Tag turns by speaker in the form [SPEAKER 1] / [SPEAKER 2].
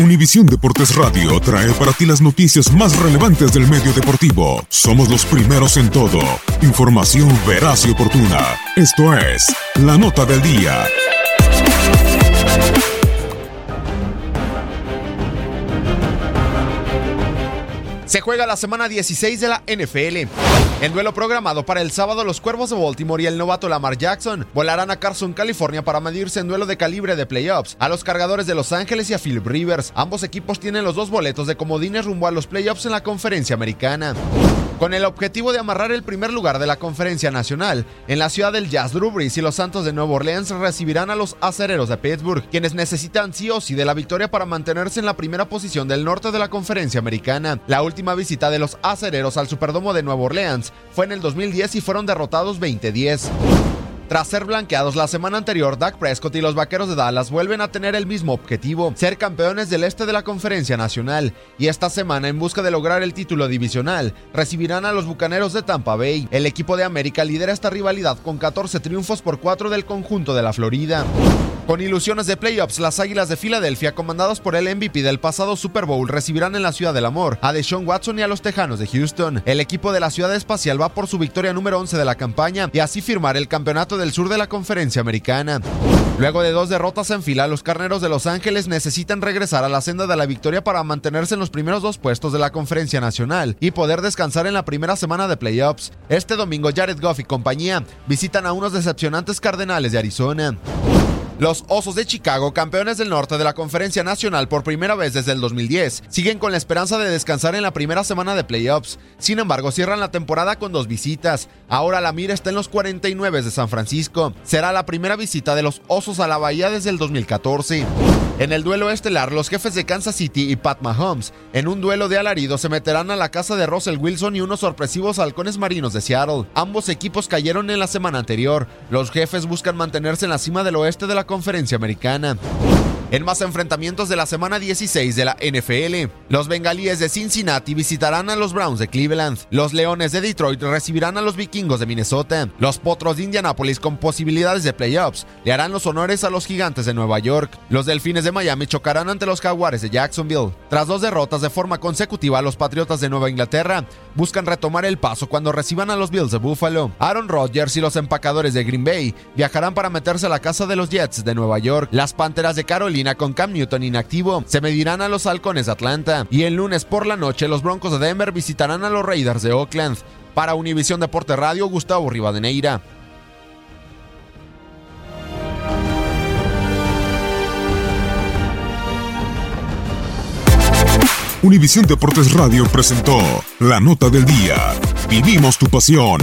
[SPEAKER 1] Univisión Deportes Radio trae para ti las noticias más relevantes del medio deportivo. Somos los primeros en todo. Información veraz y oportuna. Esto es La Nota del Día.
[SPEAKER 2] Se juega la semana 16 de la NFL. En duelo programado para el sábado, los Cuervos de Baltimore y el novato Lamar Jackson volarán a Carson, California para medirse en duelo de calibre de playoffs a los cargadores de Los Ángeles y a Philip Rivers. Ambos equipos tienen los dos boletos de comodines rumbo a los playoffs en la conferencia americana. Con el objetivo de amarrar el primer lugar de la conferencia nacional, en la ciudad del Jazz Drew y los Santos de Nueva Orleans recibirán a los acereros de Pittsburgh, quienes necesitan sí o sí de la victoria para mantenerse en la primera posición del norte de la conferencia americana. La última visita de los acereros al Superdomo de Nueva Orleans fue en el 2010 y fueron derrotados 20-10. Tras ser blanqueados la semana anterior, Dak Prescott y los Vaqueros de Dallas vuelven a tener el mismo objetivo, ser campeones del este de la Conferencia Nacional, y esta semana en busca de lograr el título divisional, recibirán a los Bucaneros de Tampa Bay. El equipo de América lidera esta rivalidad con 14 triunfos por 4 del conjunto de la Florida. Con ilusiones de playoffs, las Águilas de Filadelfia, comandados por el MVP del pasado Super Bowl, recibirán en la Ciudad del Amor a Deshaun Watson y a los Tejanos de Houston. El equipo de la Ciudad Espacial va por su victoria número 11 de la campaña y así firmar el campeonato del sur de la Conferencia Americana. Luego de dos derrotas en fila, los Carneros de Los Ángeles necesitan regresar a la senda de la victoria para mantenerse en los primeros dos puestos de la Conferencia Nacional y poder descansar en la primera semana de playoffs. Este domingo, Jared Goff y compañía visitan a unos decepcionantes Cardenales de Arizona. Los Osos de Chicago, campeones del norte de la Conferencia Nacional por primera vez desde el 2010, siguen con la esperanza de descansar en la primera semana de playoffs. Sin embargo, cierran la temporada con dos visitas. Ahora la mira está en los 49 de San Francisco. Será la primera visita de los Osos a la Bahía desde el 2014. En el duelo estelar, los jefes de Kansas City y Pat Mahomes, en un duelo de alarido, se meterán a la casa de Russell Wilson y unos sorpresivos halcones marinos de Seattle. Ambos equipos cayeron en la semana anterior. Los jefes buscan mantenerse en la cima del oeste de la conferencia americana. En más enfrentamientos de la semana 16 de la NFL, los bengalíes de Cincinnati visitarán a los Browns de Cleveland, los Leones de Detroit recibirán a los Vikingos de Minnesota, los Potros de Indianapolis con posibilidades de playoffs le harán los honores a los Gigantes de Nueva York, los Delfines de Miami chocarán ante los Jaguares de Jacksonville. Tras dos derrotas de forma consecutiva, los Patriotas de Nueva Inglaterra buscan retomar el paso cuando reciban a los Bills de Buffalo. Aaron Rodgers y los empacadores de Green Bay viajarán para meterse a la casa de los Jets de Nueva York. Las Panteras de con Cam Newton inactivo. Se medirán a los Halcones de Atlanta y el lunes por la noche los Broncos de Denver visitarán a los Raiders de Oakland. Para Univisión Deporte Radio, Gustavo Rivadeneira.
[SPEAKER 1] Univisión Deportes Radio presentó la nota del día. Vivimos tu pasión.